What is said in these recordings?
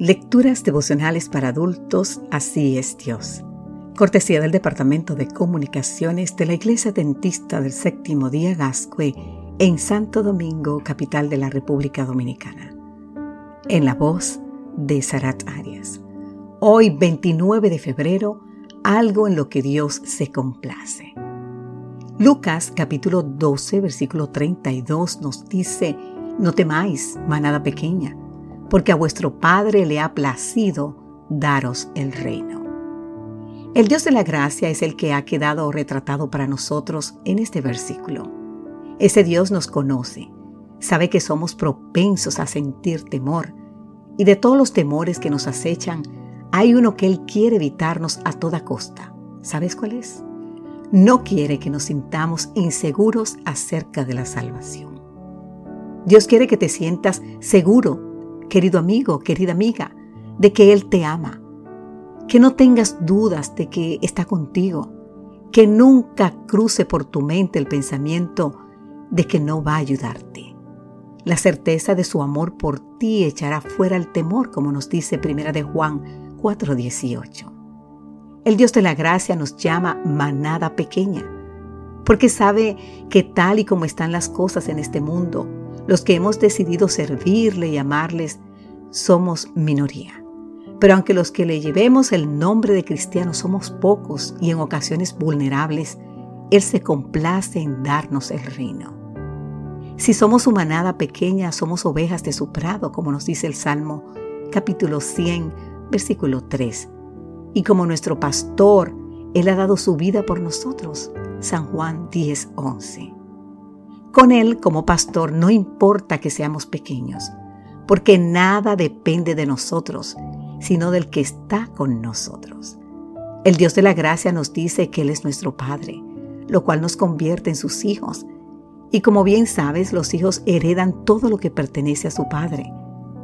Lecturas devocionales para adultos, así es Dios. Cortesía del Departamento de Comunicaciones de la Iglesia Dentista del Séptimo Día Gascue en Santo Domingo, capital de la República Dominicana. En la voz de Sarat Arias. Hoy, 29 de febrero, algo en lo que Dios se complace. Lucas capítulo 12, versículo 32 nos dice, No temáis, manada pequeña porque a vuestro Padre le ha placido daros el reino. El Dios de la gracia es el que ha quedado retratado para nosotros en este versículo. Ese Dios nos conoce, sabe que somos propensos a sentir temor, y de todos los temores que nos acechan, hay uno que Él quiere evitarnos a toda costa. ¿Sabes cuál es? No quiere que nos sintamos inseguros acerca de la salvación. Dios quiere que te sientas seguro querido amigo, querida amiga, de que Él te ama. Que no tengas dudas de que está contigo. Que nunca cruce por tu mente el pensamiento de que no va a ayudarte. La certeza de su amor por ti echará fuera el temor, como nos dice Primera de Juan 4:18. El Dios de la gracia nos llama manada pequeña, porque sabe que tal y como están las cosas en este mundo, los que hemos decidido servirle y amarles somos minoría. Pero aunque los que le llevemos el nombre de cristiano somos pocos y en ocasiones vulnerables, Él se complace en darnos el reino. Si somos su manada pequeña, somos ovejas de su prado, como nos dice el Salmo capítulo 100, versículo 3. Y como nuestro pastor, Él ha dado su vida por nosotros. San Juan 10, 11. Con Él como pastor no importa que seamos pequeños, porque nada depende de nosotros, sino del que está con nosotros. El Dios de la gracia nos dice que Él es nuestro Padre, lo cual nos convierte en sus hijos. Y como bien sabes, los hijos heredan todo lo que pertenece a su Padre.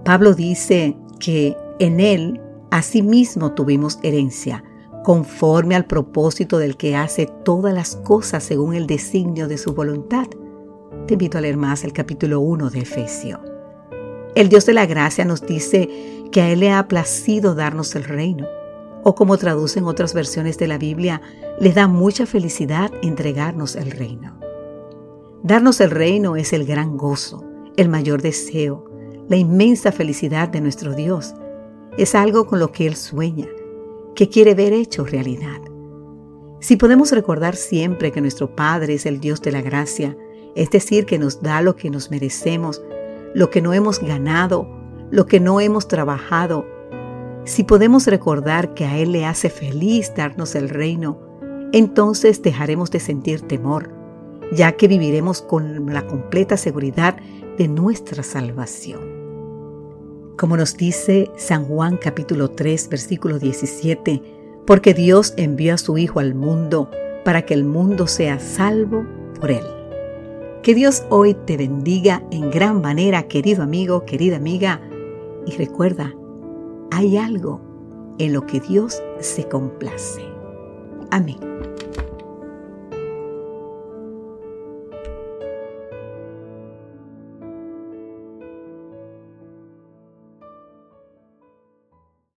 Pablo dice que en Él asimismo tuvimos herencia, conforme al propósito del que hace todas las cosas según el designio de su voluntad te invito a leer más el capítulo 1 de Efesio. El Dios de la gracia nos dice que a Él le ha placido darnos el reino, o como traducen otras versiones de la Biblia, le da mucha felicidad entregarnos el reino. Darnos el reino es el gran gozo, el mayor deseo, la inmensa felicidad de nuestro Dios. Es algo con lo que Él sueña, que quiere ver hecho realidad. Si podemos recordar siempre que nuestro Padre es el Dios de la gracia, es decir, que nos da lo que nos merecemos, lo que no hemos ganado, lo que no hemos trabajado. Si podemos recordar que a Él le hace feliz darnos el reino, entonces dejaremos de sentir temor, ya que viviremos con la completa seguridad de nuestra salvación. Como nos dice San Juan capítulo 3 versículo 17, porque Dios envió a su Hijo al mundo para que el mundo sea salvo por Él. Que Dios hoy te bendiga en gran manera, querido amigo, querida amiga. Y recuerda, hay algo en lo que Dios se complace. Amén.